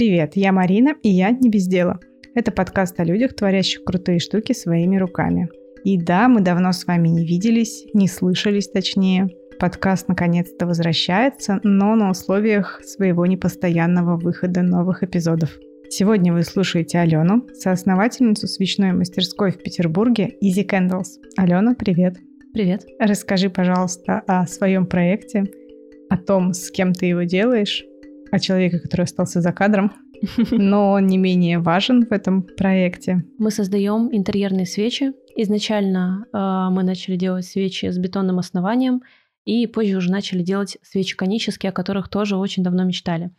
Привет, я Марина, и я не без дела. Это подкаст о людях, творящих крутые штуки своими руками. И да, мы давно с вами не виделись, не слышались точнее. Подкаст наконец-то возвращается, но на условиях своего непостоянного выхода новых эпизодов. Сегодня вы слушаете Алену, соосновательницу свечной мастерской в Петербурге Easy Candles. Алена, привет. Привет. Расскажи, пожалуйста, о своем проекте, о том, с кем ты его делаешь, о человеке, который остался за кадром, но не менее важен в этом проекте. Мы создаем интерьерные свечи. Изначально э, мы начали делать свечи с бетонным основанием, и позже уже начали делать свечи конические, о которых тоже очень давно мечтали.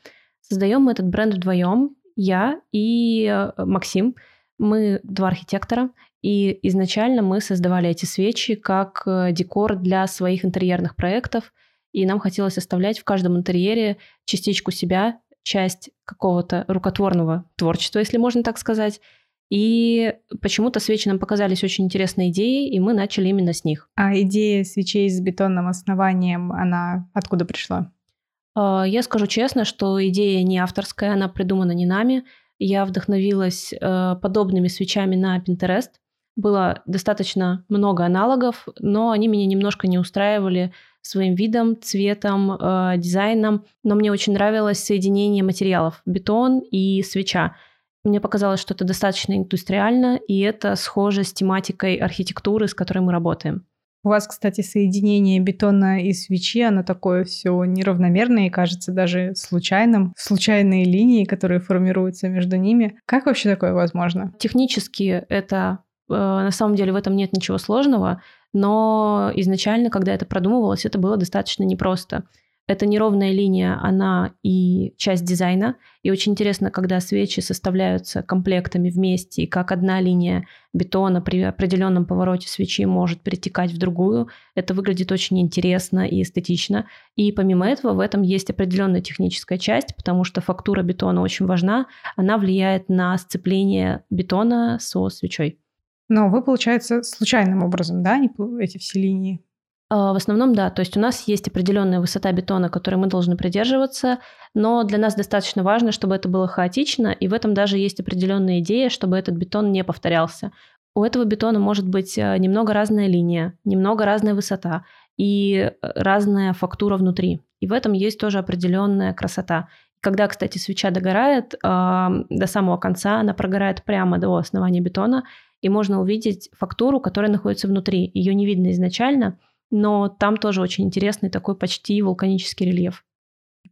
Создаем мы этот бренд вдвоем, я и э, Максим. Мы два архитектора, и изначально мы создавали эти свечи как э, декор для своих интерьерных проектов – и нам хотелось оставлять в каждом интерьере частичку себя, часть какого-то рукотворного творчества, если можно так сказать. И почему-то свечи нам показались очень интересной идеей, и мы начали именно с них. А идея свечей с бетонным основанием, она откуда пришла? А, я скажу честно, что идея не авторская, она придумана не нами. Я вдохновилась э, подобными свечами на Pinterest. Было достаточно много аналогов, но они меня немножко не устраивали своим видом, цветом, э, дизайном. Но мне очень нравилось соединение материалов бетон и свеча. Мне показалось, что это достаточно индустриально, и это схоже с тематикой архитектуры, с которой мы работаем. У вас, кстати, соединение бетона и свечи, оно такое все неравномерное и кажется даже случайным. Случайные линии, которые формируются между ними. Как вообще такое возможно? Технически это на самом деле в этом нет ничего сложного но изначально, когда это продумывалось, это было достаточно непросто. Это неровная линия, она и часть дизайна. И очень интересно, когда свечи составляются комплектами вместе, и как одна линия бетона при определенном повороте свечи может перетекать в другую. Это выглядит очень интересно и эстетично. И помимо этого в этом есть определенная техническая часть, потому что фактура бетона очень важна. Она влияет на сцепление бетона со свечой. Но вы, получается, случайным образом, да, эти все линии? А, в основном, да. То есть у нас есть определенная высота бетона, которой мы должны придерживаться, но для нас достаточно важно, чтобы это было хаотично, и в этом даже есть определенная идея, чтобы этот бетон не повторялся. У этого бетона может быть э, немного разная линия, немного разная высота и э, разная фактура внутри. И в этом есть тоже определенная красота. Когда, кстати, свеча догорает, до самого конца она прогорает прямо до основания бетона, и можно увидеть фактуру, которая находится внутри. Ее не видно изначально, но там тоже очень интересный такой почти вулканический рельеф.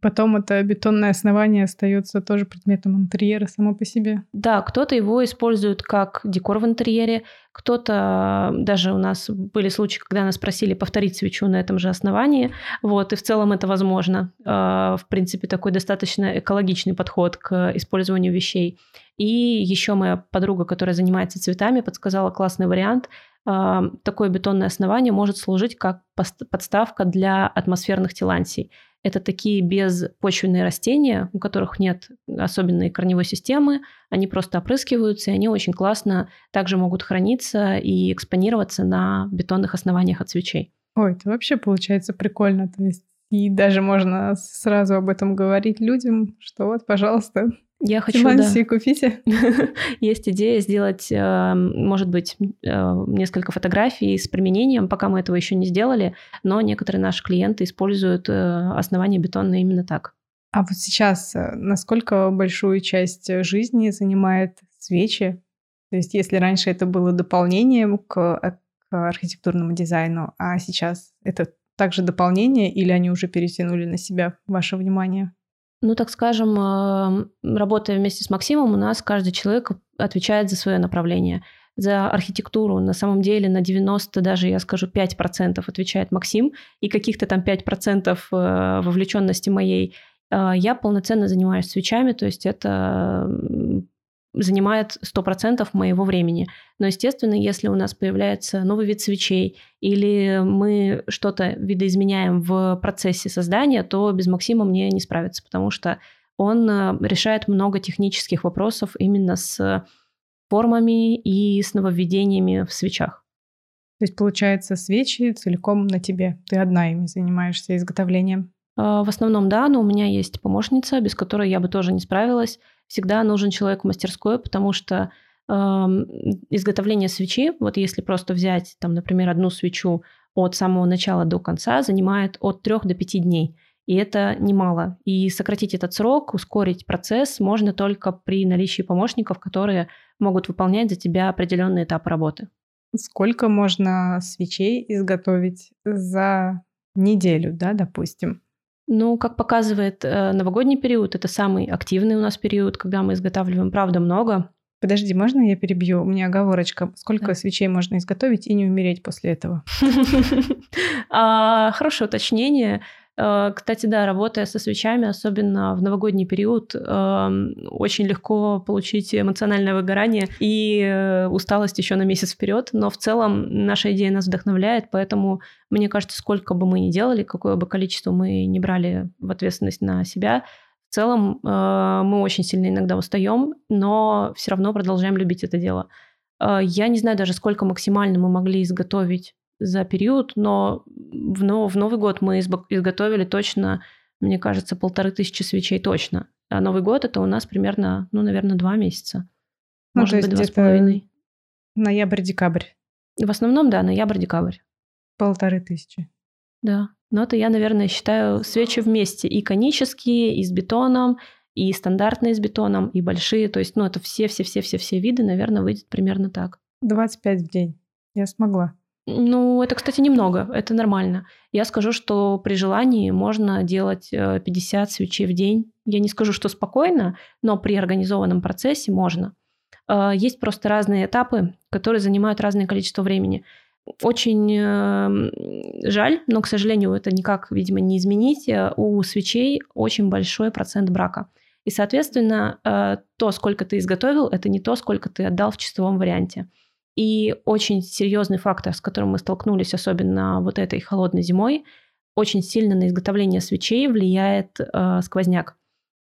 Потом это бетонное основание остается тоже предметом интерьера само по себе. Да, кто-то его использует как декор в интерьере, кто-то даже у нас были случаи, когда нас просили повторить свечу на этом же основании, вот, и в целом это возможно. А, в принципе, такой достаточно экологичный подход к использованию вещей. И еще моя подруга, которая занимается цветами, подсказала классный вариант. Такое бетонное основание может служить как подставка для атмосферных тилансий. Это такие безпочвенные растения, у которых нет особенной корневой системы, они просто опрыскиваются, и они очень классно также могут храниться и экспонироваться на бетонных основаниях от свечей. Ой, это вообще получается прикольно. То есть и даже можно сразу об этом говорить людям, что вот, пожалуйста, я хочу, да. купите. Есть идея сделать, э, может быть, э, несколько фотографий с применением, пока мы этого еще не сделали, но некоторые наши клиенты используют э, основание бетона именно так. А вот сейчас насколько большую часть жизни занимает свечи? То есть если раньше это было дополнением к, к архитектурному дизайну, а сейчас это также дополнение или они уже перетянули на себя ваше внимание? Ну, так скажем, работая вместе с Максимом, у нас каждый человек отвечает за свое направление. За архитектуру на самом деле на 90, даже я скажу 5% отвечает Максим, и каких-то там 5% э, вовлеченности моей э, я полноценно занимаюсь свечами, то есть это занимает 100% моего времени. Но, естественно, если у нас появляется новый вид свечей или мы что-то видоизменяем в процессе создания, то без Максима мне не справиться, потому что он э, решает много технических вопросов именно с формами и с нововведениями в свечах. То есть, получается, свечи целиком на тебе. Ты одна ими занимаешься изготовлением. А, в основном, да, но у меня есть помощница, без которой я бы тоже не справилась. Всегда нужен человек в мастерской, потому что э, изготовление свечи, вот если просто взять, там, например, одну свечу от самого начала до конца, занимает от 3 до 5 дней. И это немало. И сократить этот срок, ускорить процесс можно только при наличии помощников, которые могут выполнять за тебя определенный этап работы. Сколько можно свечей изготовить за неделю, да, допустим? Ну, как показывает э, новогодний период, это самый активный у нас период, когда мы изготавливаем, правда, много. Подожди, можно я перебью? У меня оговорочка. Сколько да. свечей можно изготовить и не умереть после этого? А, хорошее уточнение. Э, кстати, да, работая со свечами, особенно в новогодний период, эм, очень легко получить эмоциональное выгорание и э, усталость еще на месяц вперед. Но в целом наша идея нас вдохновляет, поэтому мне кажется, сколько бы мы ни делали, какое бы количество мы не брали в ответственность на себя, в целом э, мы очень сильно иногда устаем, но все равно продолжаем любить это дело. Я не знаю даже, сколько максимально мы могли изготовить за период, но в, но в Новый год мы изготовили точно, мне кажется, полторы тысячи свечей точно. А Новый год это у нас примерно, ну, наверное, два месяца. Ну, Может быть, два с половиной. Ноябрь-декабрь. В основном, да, ноябрь-декабрь. Полторы тысячи. Да. Но это я, наверное, считаю свечи вместе. И конические, и с бетоном, и стандартные с бетоном, и большие. То есть, ну, это все-все-все-все-все виды, наверное, выйдет примерно так. 25 в день. Я смогла. Ну, это, кстати, немного, это нормально. Я скажу, что при желании можно делать 50 э, свечей в день. Я не скажу, что спокойно, но при организованном процессе можно. Э, есть просто разные этапы, которые занимают разное количество времени. Очень эм, жаль, но, к сожалению, это никак, видимо, не изменить. Э, у свечей очень большой процент брака. И, соответственно, то, сколько ты изготовил, это не то, сколько ты отдал в чистовом варианте. И очень серьезный фактор, с которым мы столкнулись, особенно вот этой холодной зимой, очень сильно на изготовление свечей влияет э, сквозняк.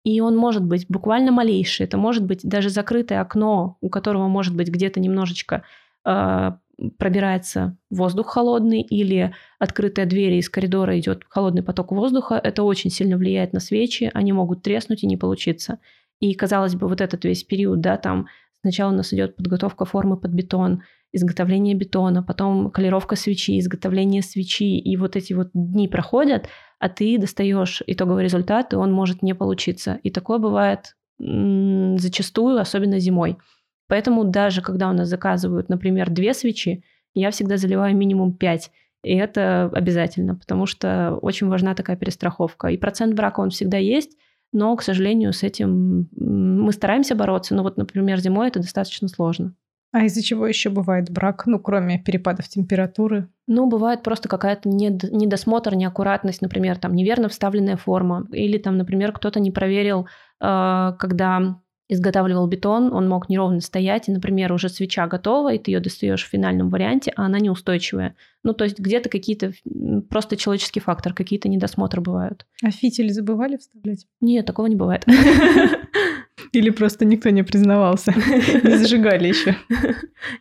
И он может быть буквально малейший. Это может быть даже закрытое окно, у которого может быть где-то немножечко э, пробирается воздух холодный, или открытая дверь из коридора идет холодный поток воздуха. Это очень сильно влияет на свечи. Они могут треснуть и не получиться. И, казалось бы, вот этот весь период, да, там Сначала у нас идет подготовка формы под бетон, изготовление бетона, потом колеровка свечи, изготовление свечи. И вот эти вот дни проходят, а ты достаешь итоговый результат, и он может не получиться. И такое бывает зачастую, особенно зимой. Поэтому даже когда у нас заказывают, например, две свечи, я всегда заливаю минимум пять. И это обязательно, потому что очень важна такая перестраховка. И процент брака он всегда есть, но, к сожалению, с этим мы стараемся бороться. Но вот, например, зимой это достаточно сложно. А из-за чего еще бывает брак, ну, кроме перепадов температуры? Ну, бывает просто какая-то недосмотр, неаккуратность, например, там неверно вставленная форма, или там, например, кто-то не проверил, э, когда изготавливал бетон, он мог неровно стоять, и, например, уже свеча готова, и ты ее достаешь в финальном варианте, а она неустойчивая. Ну, то есть где-то какие-то, просто человеческий фактор, какие-то недосмотры бывают. А фитили забывали вставлять? Нет, такого не бывает. Или просто никто не признавался, не зажигали еще.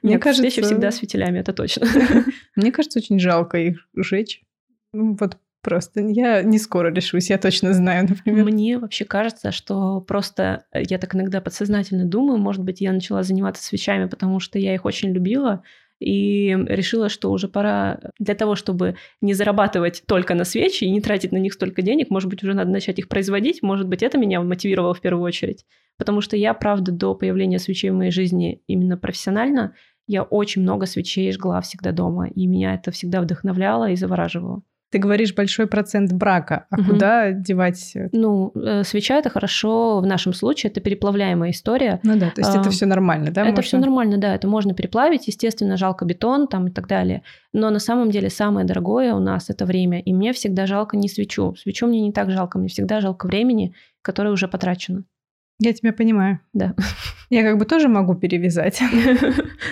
Мне кажется, всегда с фитилями, это точно. Мне кажется, очень жалко их жечь. Ну, вот Просто я не скоро решусь, я точно знаю, например. Мне вообще кажется, что просто э, я так иногда подсознательно думаю, может быть, я начала заниматься свечами, потому что я их очень любила, и решила, что уже пора для того, чтобы не зарабатывать только на свечи и не тратить на них столько денег, может быть, уже надо начать их производить, может быть, это меня мотивировало в первую очередь. Потому что я, правда, до появления свечей в моей жизни именно профессионально, я очень много свечей жгла всегда дома, и меня это всегда вдохновляло и завораживало. Ты говоришь большой процент брака, а угу. куда девать? Ну, э, свеча это хорошо, в нашем случае это переплавляемая история. Ну да, то есть а, это все нормально, да? Это можно... все нормально, да, это можно переплавить, естественно, жалко бетон там и так далее. Но на самом деле самое дорогое у нас это время, и мне всегда жалко не свечу. Свечу мне не так жалко, мне всегда жалко времени, которое уже потрачено. Я тебя понимаю. Да. Я как бы тоже могу перевязать.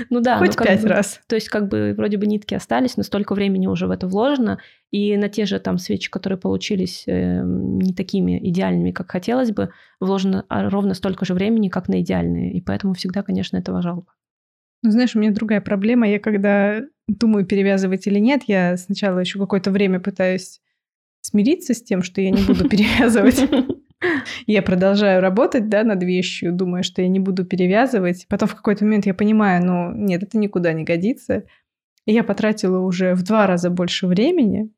Ну да. Хоть ну, пять раз. То есть как бы вроде бы нитки остались, но столько времени уже в это вложено. И на те же там свечи, которые получились э, не такими идеальными, как хотелось бы, вложено а, ровно столько же времени, как на идеальные. И поэтому всегда, конечно, этого жалко. Ну, знаешь, у меня другая проблема. Я когда думаю, перевязывать или нет, я сначала еще какое-то время пытаюсь смириться с тем, что я не буду перевязывать. Я продолжаю работать, да, над вещью, думаю, что я не буду перевязывать. Потом в какой-то момент я понимаю, ну, нет, это никуда не годится. И я потратила уже в два раза больше времени.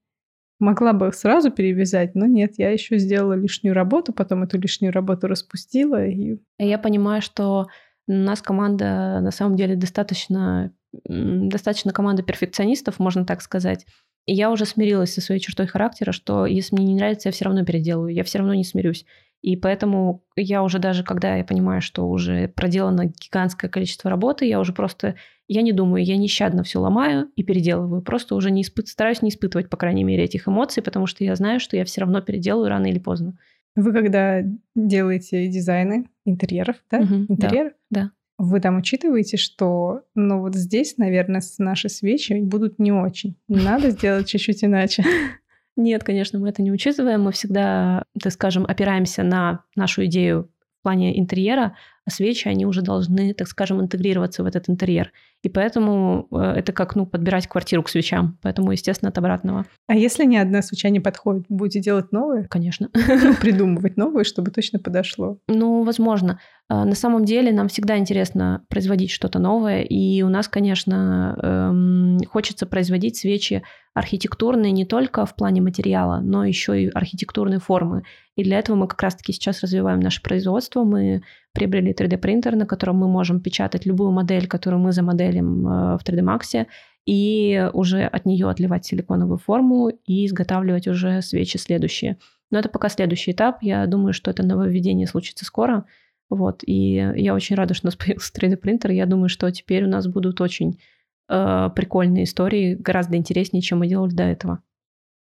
Могла бы сразу перевязать, но нет, я еще сделала лишнюю работу, потом эту лишнюю работу распустила. И... Я понимаю, что у нас команда на самом деле достаточно, достаточно команда перфекционистов, можно так сказать. И я уже смирилась со своей чертой характера, что если мне не нравится, я все равно переделаю, я все равно не смирюсь. И поэтому я уже даже, когда я понимаю, что уже проделано гигантское количество работы, я уже просто, я не думаю, я нещадно все ломаю и переделываю. Просто уже не испыт, стараюсь не испытывать, по крайней мере, этих эмоций, потому что я знаю, что я все равно переделаю рано или поздно. Вы когда делаете дизайны интерьеров, да? Угу, Интерьер? Да, да. Вы там учитываете, что, ну вот здесь, наверное, наши свечи будут не очень. Надо сделать чуть-чуть иначе. Нет, конечно, мы это не учитываем. Мы всегда, так скажем, опираемся на нашу идею в плане интерьера, а свечи, они уже должны, так скажем, интегрироваться в этот интерьер. И поэтому э, это как, ну, подбирать квартиру к свечам. Поэтому, естественно, от обратного. А если ни одна свеча не подходит, будете делать новые? Конечно. Ну, придумывать новые, чтобы точно подошло? Ну, возможно. А, на самом деле нам всегда интересно производить что-то новое. И у нас, конечно, эм, хочется производить свечи архитектурные не только в плане материала, но еще и архитектурные формы. И для этого мы как раз-таки сейчас развиваем наше производство. Мы приобрели 3D-принтер, на котором мы можем печатать любую модель, которую мы замоделим э, в 3D Max, и уже от нее отливать силиконовую форму и изготавливать уже свечи следующие. Но это пока следующий этап. Я думаю, что это нововведение случится скоро. Вот. И я очень рада, что у нас появился 3D-принтер. Я думаю, что теперь у нас будут очень э, прикольные истории, гораздо интереснее, чем мы делали до этого.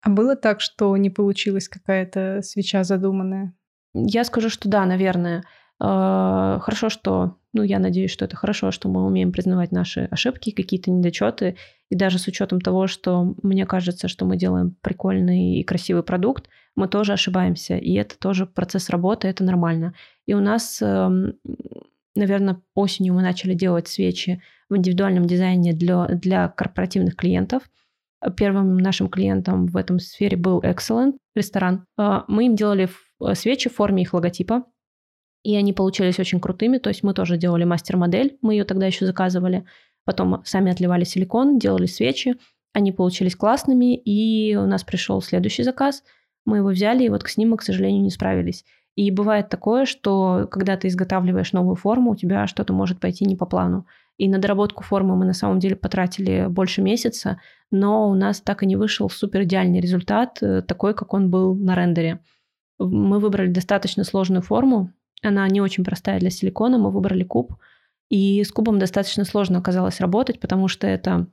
А было так, что не получилась какая-то свеча задуманная? Я скажу, что да, наверное. А, хорошо, что, ну, я надеюсь, что это хорошо, что мы умеем признавать наши ошибки, какие-то недочеты, и даже с учетом того, что мне кажется, что мы делаем прикольный и красивый продукт, мы тоже ошибаемся, и это тоже процесс работы, это нормально. И у нас, эм, наверное, осенью мы начали делать свечи в индивидуальном дизайне для, для корпоративных клиентов. Первым нашим клиентом в этом сфере был Excellent ресторан. А, мы им делали свечи в форме их логотипа, и они получились очень крутыми. То есть мы тоже делали мастер-модель, мы ее тогда еще заказывали. Потом сами отливали силикон, делали свечи. Они получились классными, и у нас пришел следующий заказ. Мы его взяли, и вот с ним мы, к сожалению, не справились. И бывает такое, что когда ты изготавливаешь новую форму, у тебя что-то может пойти не по плану. И на доработку формы мы на самом деле потратили больше месяца, но у нас так и не вышел супер идеальный результат, э, такой, как он был на рендере. Мы выбрали достаточно сложную форму, она не очень простая для силикона. Мы выбрали куб. И с кубом достаточно сложно оказалось работать, потому что это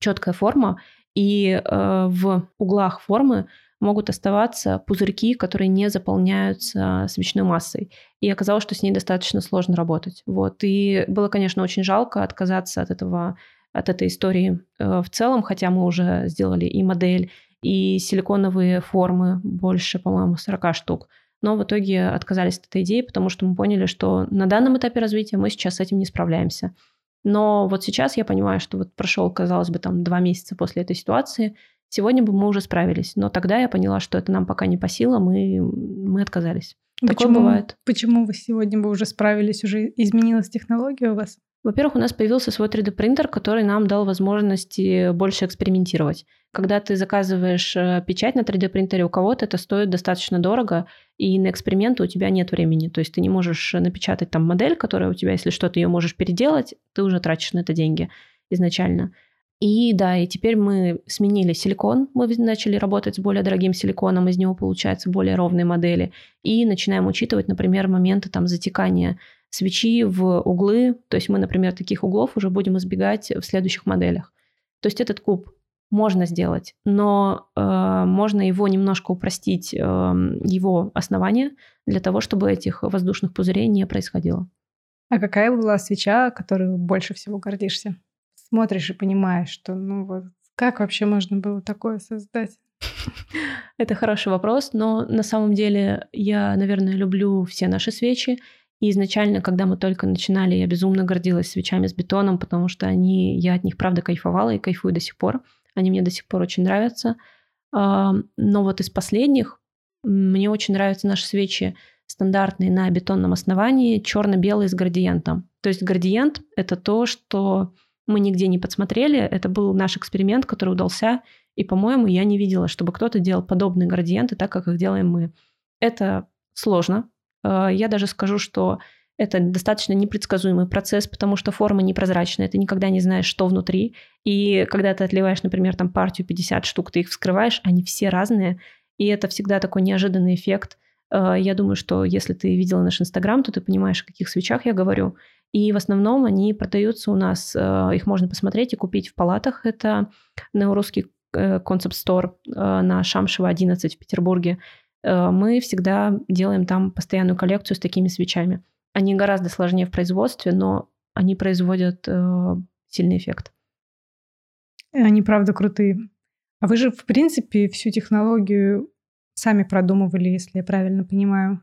четкая форма, и э, в углах формы могут оставаться пузырьки, которые не заполняются свечной массой. И оказалось, что с ней достаточно сложно работать. Вот. И было, конечно, очень жалко отказаться от этого от этой истории э, в целом, хотя мы уже сделали и модель, и силиконовые формы, больше, по-моему, 40 штук но в итоге отказались от этой идеи, потому что мы поняли, что на данном этапе развития мы сейчас с этим не справляемся. Но вот сейчас я понимаю, что вот прошел, казалось бы, там два месяца после этой ситуации, сегодня бы мы уже справились. Но тогда я поняла, что это нам пока не по силам, и мы отказались. Почему, Такое бывает. Почему вы сегодня бы уже справились? Уже изменилась технология у вас? Во-первых, у нас появился свой 3D-принтер, который нам дал возможности больше экспериментировать. Когда ты заказываешь э, печать на 3D-принтере у кого-то, это стоит достаточно дорого, и на эксперименты у тебя нет времени. То есть ты не можешь напечатать там модель, которая у тебя, если что-то ее можешь переделать, ты уже тратишь на это деньги изначально. И да, и теперь мы сменили силикон, мы начали работать с более дорогим силиконом, из него получаются более ровные модели, и начинаем учитывать, например, моменты там затекания свечи в углы. То есть мы, например, таких углов уже будем избегать в следующих моделях. То есть этот куб можно сделать, но э, можно его немножко упростить, э, его основание, для того, чтобы этих воздушных пузырей не происходило. А какая была свеча, которой больше всего гордишься? Смотришь и понимаешь, что ну вот как вообще можно было такое создать? Это хороший вопрос, но на самом деле я, наверное, люблю все наши свечи. И изначально, когда мы только начинали, я безумно гордилась свечами с бетоном, потому что они, я от них правда кайфовала и кайфую до сих пор. Они мне до сих пор очень нравятся. Но вот из последних Мне очень нравятся наши свечи стандартные на бетонном основании, черно-белые с градиентом. То есть градиент — это то, что мы нигде не подсмотрели. Это был наш эксперимент, который удался. И, по-моему, я не видела, чтобы кто-то делал подобные градиенты так, как их делаем мы. Это сложно. Э, я даже скажу, что это достаточно непредсказуемый процесс, потому что форма непрозрачная, ты никогда не знаешь, что внутри. И когда ты отливаешь, например, там партию 50 штук, ты их вскрываешь, они все разные, и это всегда такой неожиданный эффект. Э, я думаю, что если ты видела наш Инстаграм, то ты понимаешь, о каких свечах я говорю. И в основном они продаются у нас, э, их можно посмотреть и купить в палатах. Это Неорусский концепт стор на Шамшева 11 в Петербурге. Мы всегда делаем там постоянную коллекцию с такими свечами. Они гораздо сложнее в производстве, но они производят э, сильный эффект. Они правда крутые. А вы же, в принципе, всю технологию сами продумывали, если я правильно понимаю.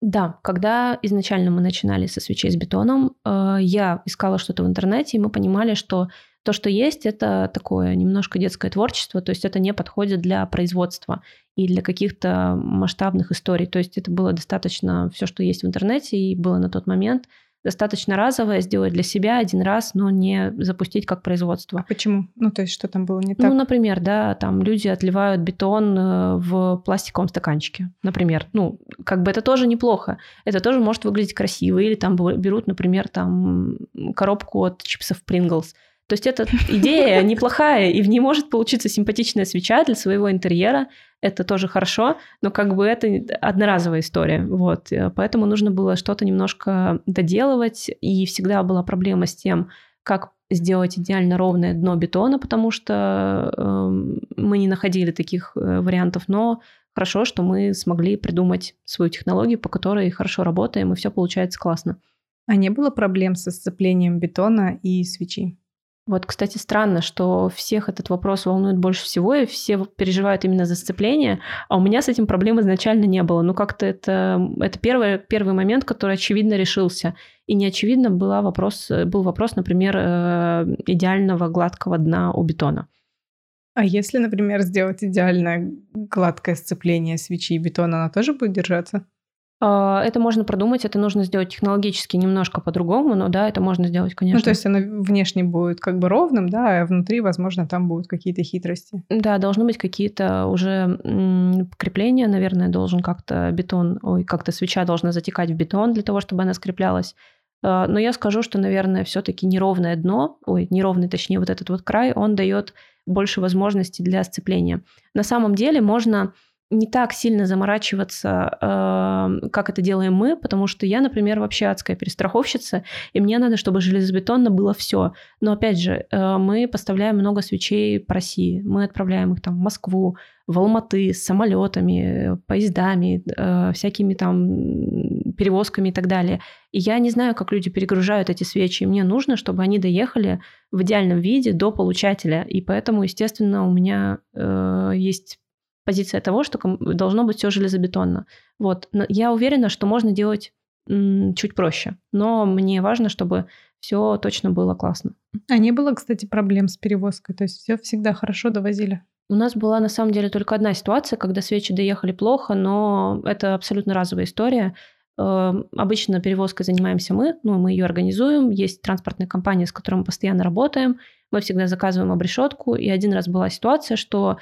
Да, когда изначально мы начинали со свечей с бетоном, э, я искала что-то в интернете, и мы понимали, что то, что есть, это такое немножко детское творчество, то есть это не подходит для производства и для каких-то масштабных историй. То есть это было достаточно все, что есть в интернете, и было на тот момент достаточно разовое, сделать для себя один раз, но не запустить как производство. А почему? Ну, то есть что там было не так? Ну, например, да, там люди отливают бетон э, в пластиковом стаканчике, например. Ну, как бы это тоже неплохо. Это тоже может выглядеть красиво. Или там берут, например, там коробку от чипсов Pringles – то есть эта идея неплохая, и в ней может получиться симпатичная свеча для своего интерьера. Это тоже хорошо, но как бы это одноразовая история. Вот. Поэтому нужно было что-то немножко доделывать, и всегда была проблема с тем, как сделать идеально ровное дно бетона, потому что э, мы не находили таких э, вариантов, но хорошо, что мы смогли придумать свою технологию, по которой хорошо работаем, и все получается классно. А не было проблем со сцеплением бетона и свечи? Вот, кстати, странно, что всех этот вопрос волнует больше всего, и все переживают именно за сцепление, а у меня с этим проблем изначально не было. Ну, как-то это, это первый, первый момент, который очевидно решился. И не очевидно была вопрос, был вопрос, например, э, идеального гладкого дна у бетона. А если, например, сделать идеальное гладкое сцепление свечи и бетона, она тоже будет держаться? А, это можно продумать, это нужно сделать технологически немножко по-другому, но да, это можно сделать, конечно. Ну, то есть оно внешне будет как бы ровным, да, а внутри, возможно, там будут какие-то хитрости. Да, должны быть какие-то уже крепления, наверное, должен как-то бетон, ой, как-то свеча должна затекать в бетон для того, чтобы она скреплялась. А, но я скажу, что, наверное, все-таки неровное дно, ой, неровный, точнее, вот этот вот край, он дает больше возможностей для сцепления. На самом деле можно не так сильно заморачиваться, э, как это делаем мы, потому что я, например, вообще адская перестраховщица, и мне надо, чтобы железобетонно было все. Но опять же, э, мы поставляем много свечей по России. Мы отправляем их там в Москву, в Алматы с самолетами, поездами, э, всякими там перевозками и так далее. И я не знаю, как люди перегружают эти свечи. Мне нужно, чтобы они доехали в идеальном виде до получателя. И поэтому, естественно, у меня э, есть позиция того, что должно быть все железобетонно. Вот. Я уверена, что можно делать чуть проще, но мне важно, чтобы все точно было классно. А не было, кстати, проблем с перевозкой? То есть все всегда хорошо довозили? У нас была на самом деле только одна ситуация, когда свечи доехали плохо, но это абсолютно разовая история. Эм, обычно перевозкой занимаемся мы, ну, мы ее организуем. Есть транспортная компания, с которой мы постоянно работаем. Мы всегда заказываем обрешетку. И один раз была ситуация, что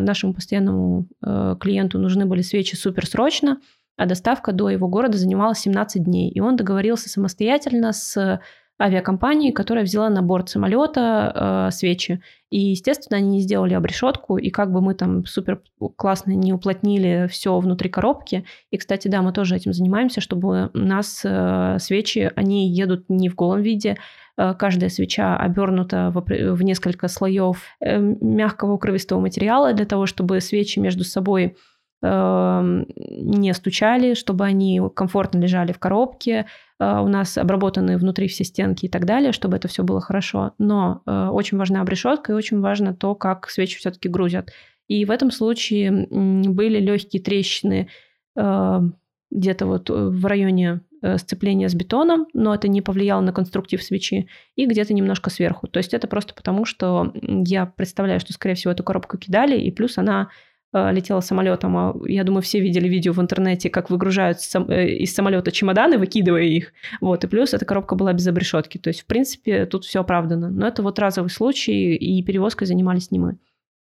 нашему постоянному э, клиенту нужны были свечи супер срочно, а доставка до его города занимала 17 дней. И он договорился самостоятельно с авиакомпанией, которая взяла на борт самолета э, свечи. И, естественно, они не сделали обрешетку, и как бы мы там супер классно не уплотнили все внутри коробки. И, кстати, да, мы тоже этим занимаемся, чтобы у нас э, свечи, они едут не в голом виде, Э, каждая свеча обернута в, несколько слоев э, мягкого укрывистого материала для того, чтобы свечи между собой эм, не стучали, чтобы они комфортно лежали в коробке, э, у нас обработаны внутри все стенки и так далее, чтобы это все было хорошо. Но очень важна обрешетка и очень важно то, как свечи все-таки грузят. И в этом случае были легкие трещины где-то вот в районе Э, сцепление с бетоном, но это не повлияло на конструктив свечи, и где-то немножко сверху. То есть это просто потому, что я представляю, что, скорее всего, эту коробку кидали, и плюс она э, летела самолетом, а я думаю, все видели видео в интернете, как выгружают э, из самолета чемоданы, выкидывая их. Вот, и плюс эта коробка была без обрешетки. То есть, в принципе, тут все оправдано. Но это вот разовый случай, и перевозкой занимались не мы.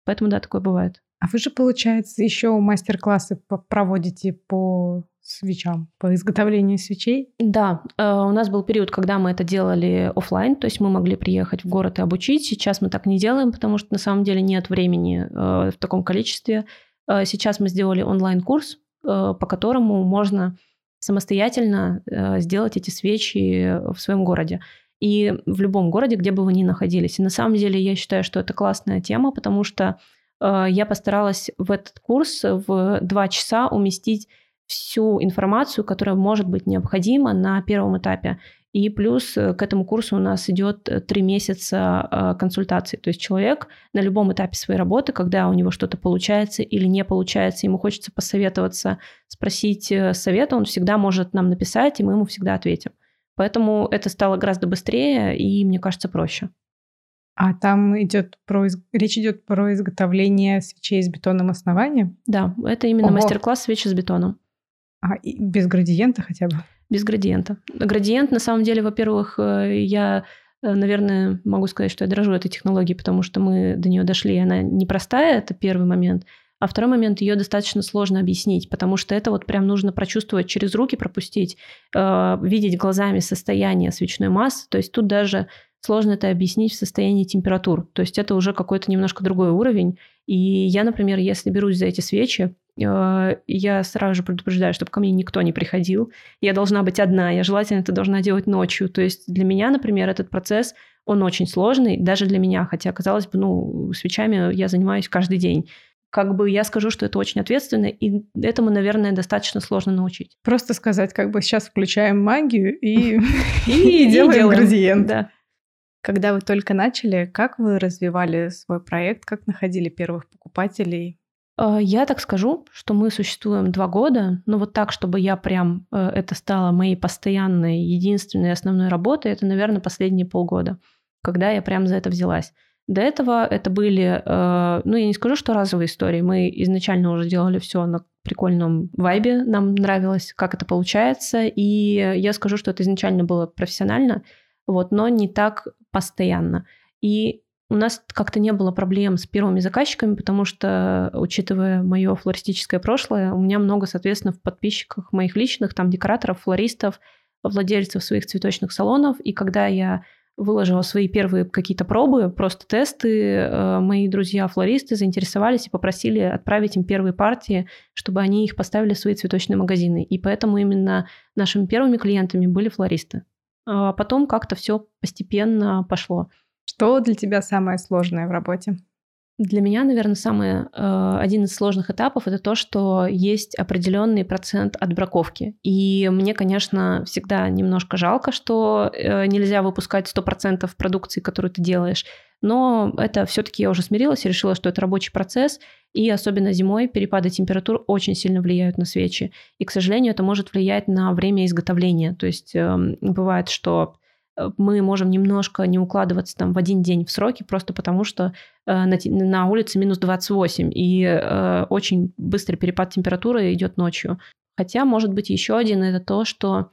Поэтому, да, такое бывает. А вы же, получается, еще мастер-классы проводите по свечам, по изготовлению свечей? Да, э, у нас был период, когда мы это делали офлайн, то есть мы могли приехать в город и обучить. Сейчас мы так не делаем, потому что на самом деле нет времени э, в таком количестве. Э, сейчас мы сделали онлайн-курс, по которому можно самостоятельно сделать эти свечи в своем городе и в любом городе, где бы вы ни находились. И на самом деле я считаю, что это классная тема, потому что я постаралась в этот курс в два часа уместить всю информацию, которая может быть необходима на первом этапе. И плюс э, к этому курсу у нас идет э, три месяца э, консультаций. То есть человек на любом этапе своей работы, когда у него что-то получается или не получается, ему хочется посоветоваться, спросить совета, он всегда может нам написать, и мы ему всегда ответим. Поэтому это стало гораздо быстрее и, мне кажется, проще. А там идет про, речь идет про изготовление свечей с бетонным основанием? Да, это именно мастер-класс свечи с бетоном. А без градиента хотя бы? Без градиента. Градиент, на самом деле, во-первых, э, я, э, наверное, могу сказать, что я дорожу этой технологией, потому что мы до нее дошли, она непростая, это первый момент. А второй момент, ее достаточно сложно объяснить, потому что это вот прям нужно прочувствовать через руки, пропустить, э, видеть глазами состояние свечной массы. То есть тут даже сложно это объяснить в состоянии температур. То есть это уже какой-то немножко другой уровень. И я, например, если берусь за эти свечи, я сразу же предупреждаю, чтобы ко мне никто не приходил. Я должна быть одна, я желательно это должна делать ночью. То есть для меня, например, этот процесс, он очень сложный, даже для меня, хотя, казалось бы, ну, свечами я занимаюсь каждый день. Как бы я скажу, что это очень ответственно, и этому, наверное, достаточно сложно научить. Просто сказать, как бы сейчас включаем магию и, делаем градиент. Да. Когда вы только начали, как вы развивали свой проект, как находили первых покупателей? Э, я так скажу, что мы существуем два года, но вот так, чтобы я прям э, это стало моей постоянной, единственной основной работой, это, наверное, последние полгода, когда я прям за это взялась. До этого это были, э, ну, я не скажу, что разовые истории. Мы изначально уже делали все на прикольном вайбе, нам нравилось, как это получается, и я скажу, что это изначально было профессионально, вот, но не так постоянно. И у нас как-то не было проблем с первыми заказчиками, потому что, учитывая мое флористическое прошлое, у меня много, соответственно, в подписчиках моих личных, там, декораторов, флористов, владельцев своих цветочных салонов. И когда я выложила свои первые какие-то пробы, просто тесты, э, мои друзья-флористы заинтересовались и попросили отправить им первые партии, чтобы они их поставили в свои цветочные магазины. И поэтому именно нашими первыми клиентами были флористы. А потом как-то все постепенно пошло. Что для тебя самое сложное в работе? Для меня, наверное, самый э, один из сложных этапов это то, что есть определенный процент отбраковки. И мне, конечно, всегда немножко жалко, что э, нельзя выпускать 100% продукции, которую ты делаешь. Но это все-таки я уже смирилась и решила, что это рабочий процесс. И особенно зимой перепады температур очень сильно влияют на свечи. И, к сожалению, это может влиять на время изготовления. То есть э, бывает, что мы можем немножко не укладываться там в один день в сроки, просто потому что э, на, на улице минус 28, и э, очень быстрый перепад температуры идет ночью. Хотя, может быть, еще один это то, что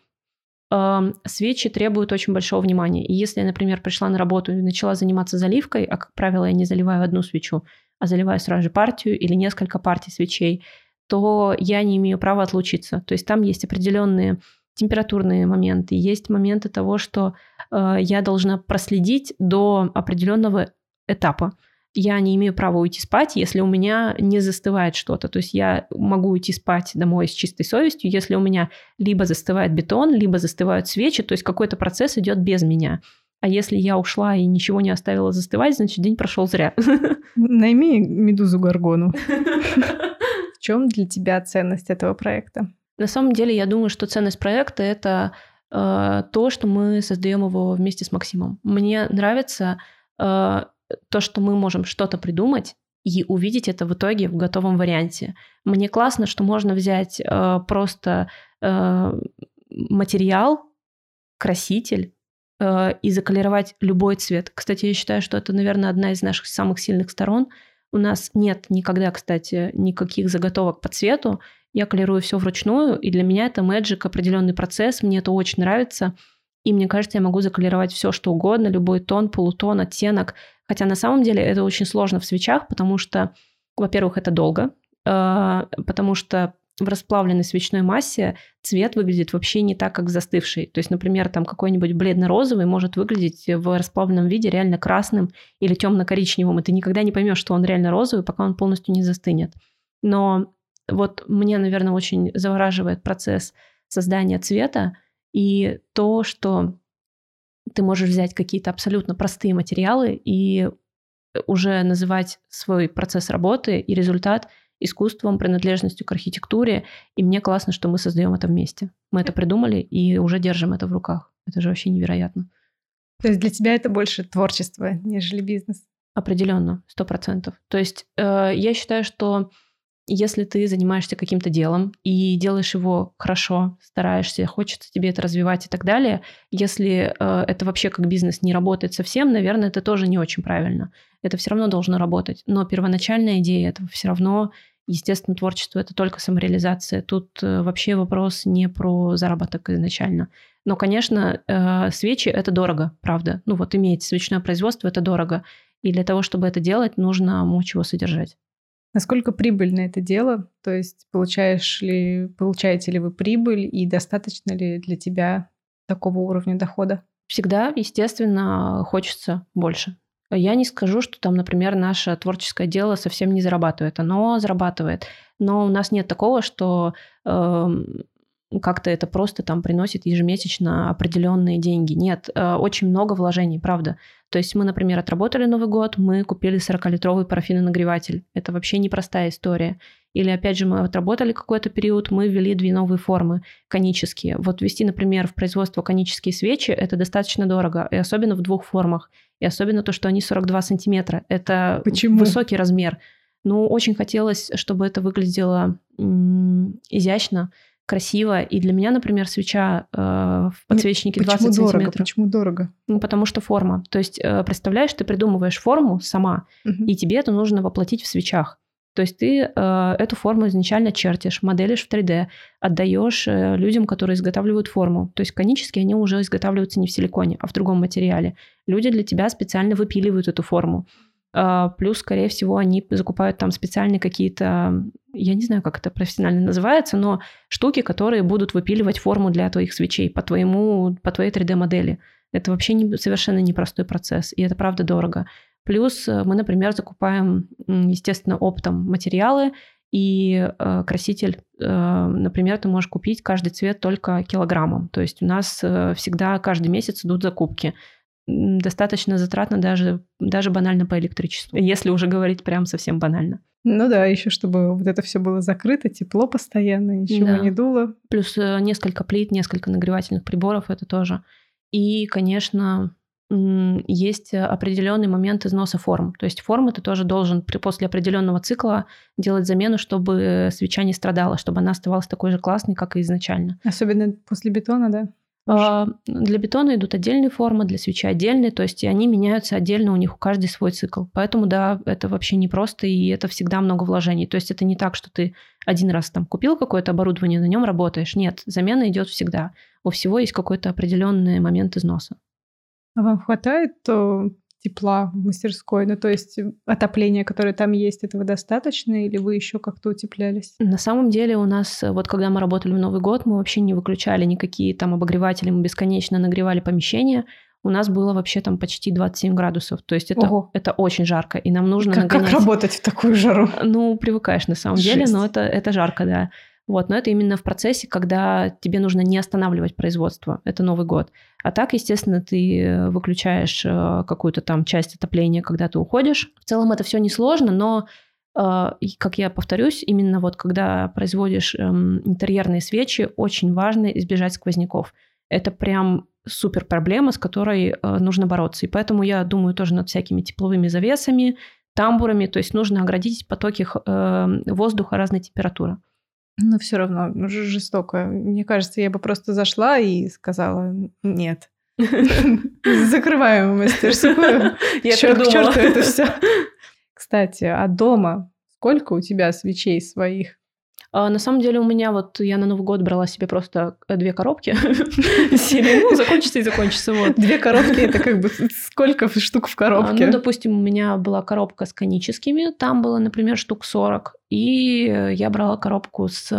э, свечи требуют очень большого внимания. И если я, например, пришла на работу и начала заниматься заливкой, а, как правило, я не заливаю одну свечу, а заливаю сразу же партию или несколько партий свечей, то я не имею права отлучиться. То есть там есть определенные температурные моменты, есть моменты того, что э, я должна проследить до определенного этапа. Я не имею права уйти спать, если у меня не застывает что-то. То есть я могу уйти спать домой с чистой совестью, если у меня либо застывает бетон, либо застывают свечи, то есть какой-то процесс идет без меня. А если я ушла и ничего не оставила застывать, значит, день прошел зря. Найми медузу Гаргону. В чем для тебя ценность этого проекта? На самом деле, я думаю, что ценность проекта это э, то, что мы создаем его вместе с Максимом. Мне нравится э, то, что мы можем что-то придумать и увидеть это в итоге в готовом варианте. Мне классно, что можно взять э, просто э, материал, краситель э, и заколеровать любой цвет. Кстати, я считаю, что это, наверное, одна из наших самых сильных сторон. У нас нет никогда, кстати, никаких заготовок по цвету. Я колерую все вручную, и для меня это мэджик, определенный процесс. Мне это очень нравится. И мне кажется, я могу заколеровать все, что угодно, любой тон, полутон, оттенок. Хотя на самом деле это очень сложно в свечах, потому что, во-первых, это долго, э, потому что в расплавленной свечной массе цвет выглядит вообще не так, как застывший. То есть, например, там какой-нибудь бледно-розовый может выглядеть в расплавленном виде реально красным или темно-коричневым, и ты никогда не поймешь, что он реально розовый, пока он полностью не застынет. Но вот мне, наверное, очень завораживает процесс создания цвета и то, что ты можешь взять какие-то абсолютно простые материалы и уже называть свой процесс работы и результат искусством, принадлежностью к архитектуре. И мне классно, что мы создаем это вместе. Мы это придумали и уже держим это в руках. Это же вообще невероятно. То есть для тебя это больше творчество, нежели бизнес? Определенно, сто процентов. То есть э, я считаю, что если ты занимаешься каким-то делом и делаешь его хорошо, стараешься, хочется тебе это развивать и так далее, если э, это вообще как бизнес не работает совсем, наверное, это тоже не очень правильно. Это все равно должно работать. Но первоначальная идея этого все равно, естественно, творчество это только самореализация. Тут э, вообще вопрос не про заработок изначально. Но, конечно, э, свечи это дорого, правда. Ну вот иметь свечное производство это дорого. И для того, чтобы это делать, нужно мочь его содержать. Насколько прибыльно это дело? То есть получаешь ли, получаете ли вы прибыль и достаточно ли для тебя такого уровня дохода? Всегда, естественно, хочется больше. Я не скажу, что там, например, наше творческое дело совсем не зарабатывает. Оно зарабатывает. Но у нас нет такого, что э, как-то это просто там приносит ежемесячно определенные деньги. Нет, э, очень много вложений, правда. То есть мы, например, отработали Новый год, мы купили 40-литровый парафинонагреватель. Это вообще непростая история. Или, опять же, мы отработали какой-то период, мы ввели две новые формы конические. Вот ввести, например, в производство конические свечи, это достаточно дорого, и особенно в двух формах. И особенно то, что они 42 сантиметра. Это Почему? высокий размер. Ну, очень хотелось, чтобы это выглядело изящно, красиво. И для меня, например, свеча э, в подсвечнике Почему 20 дорого? сантиметров. Почему дорого? Ну, потому что форма. То есть, э, представляешь, ты придумываешь форму сама, Мгм. и тебе это нужно воплотить в свечах. То есть ты э, эту форму изначально чертишь, моделишь в 3D, отдаешь э, людям, которые изготавливают форму. То есть конически они уже изготавливаются не в силиконе, а в другом материале. Люди для тебя специально выпиливают эту форму. А, Плюс, скорее всего, они закупают там специальные какие-то, я не знаю, как это профессионально называется, но штуки, которые будут выпиливать форму для твоих свечей по твоему, по твоей 3D-модели. Это вообще не, совершенно непростой процесс, и это правда дорого. Плюс э, мы, например, закупаем, естественно, оптом материалы, и э, краситель, э, например, ты можешь купить каждый цвет только килограммом. То есть у нас э, всегда каждый месяц идут закупки. Достаточно затратно даже, даже банально по электричеству, если уже говорить прям совсем банально. Ну да, еще чтобы вот это все было закрыто, тепло постоянно, ничего Да. не дуло. Плюс э, несколько плит, несколько нагревательных приборов, это тоже. И, конечно, есть определенный момент износа форм. То есть формы ты тоже должен при, после определенного цикла делать замену, чтобы свеча не страдала, чтобы она оставалась такой же классной, как и изначально. Особенно после бетона, да? А, Для бетона идут отдельные формы, для свечи отдельные, то есть они меняются отдельно, у них у каждой свой цикл. Поэтому, да, это вообще непросто, и это всегда много вложений. То есть это не так, что ты один раз там купил какое-то оборудование, на нем работаешь. Нет, замена идет всегда. У всего есть какой-то определенный момент износа. А вам хватает то тепла в мастерской? Ну, то есть отопление, которое там есть, этого достаточно? Или вы еще как-то утеплялись? На самом деле у нас, э, вот когда мы работали в Новый год, мы вообще не выключали никакие там обогреватели, мы бесконечно нагревали помещение. У нас было вообще там почти 27 градусов. То есть это, Ого. это очень жарко, и нам нужно Как, как нагонять... работать в такую жару? Ну, привыкаешь на самом деле, Жесть. но это, это жарко, да. Вот, но это именно в процессе, когда тебе нужно не останавливать производство. Это Новый год. А так, естественно, ты выключаешь э, какую-то там часть отопления, когда ты уходишь. В целом это все несложно, но э, как я повторюсь, именно вот когда производишь эм, интерьерные свечи, очень важно избежать сквозняков. Это прям супер проблема, с которой э, нужно бороться. И поэтому я думаю тоже над всякими тепловыми завесами, тамбурами, то есть нужно оградить потоки э, воздуха разной температуры. Но все равно жестоко. Мне кажется, я бы просто зашла и сказала нет. Закрываем мастерскую. Я так к чёрту это все. Кстати, а дома сколько у тебя свечей своих? А, на самом деле у меня вот, я на Новый год брала себе просто э, две коробки. Ну, закончится и закончится, вот. Две коробки, это как бы сколько штук в коробке? Ну, допустим, у меня была коробка с коническими, там было, например, штук 40, и я брала коробку с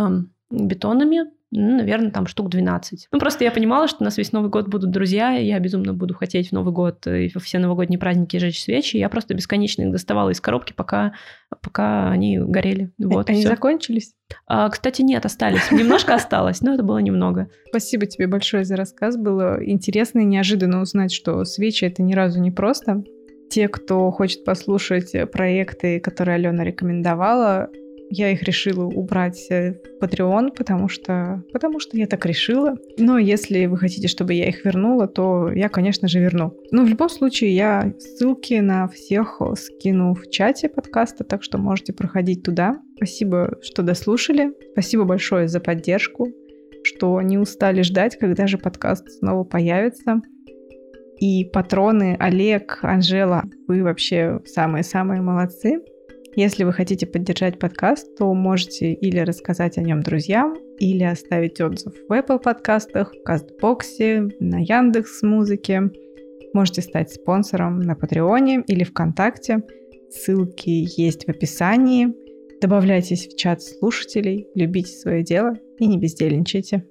бетонами, ну, наверное, там штук 12. Ну, просто я понимала, что у нас весь Новый год будут друзья, и я безумно буду хотеть в Новый год и во все новогодние праздники жечь свечи. Я просто бесконечно их доставала из коробки, пока, пока они горели. Вот, они всё. закончились? А, кстати, нет, остались. Немножко осталось, но это было немного. Спасибо тебе большое за рассказ. Было интересно и неожиданно узнать, что свечи это ни разу не просто. Те, кто хочет послушать проекты, которые Алена рекомендовала, я их решила убрать в Patreon, потому что, потому что я так решила. Но если вы хотите, чтобы я их вернула, то я, конечно же, верну. Но в любом случае я ссылки на всех скину в чате подкаста, так что можете проходить туда. Спасибо, что дослушали. Спасибо большое за поддержку, что не устали ждать, когда же подкаст снова появится. И патроны Олег, Анжела, вы вообще самые-самые молодцы. Если вы хотите поддержать подкаст, то можете или рассказать о нем друзьям, или оставить отзыв в Apple подкастах, в Кастбоксе, на Яндекс Музыке. Можете стать спонсором на Патреоне или ВКонтакте. Ссылки есть в описании. Добавляйтесь в чат слушателей, любите свое дело и не бездельничайте.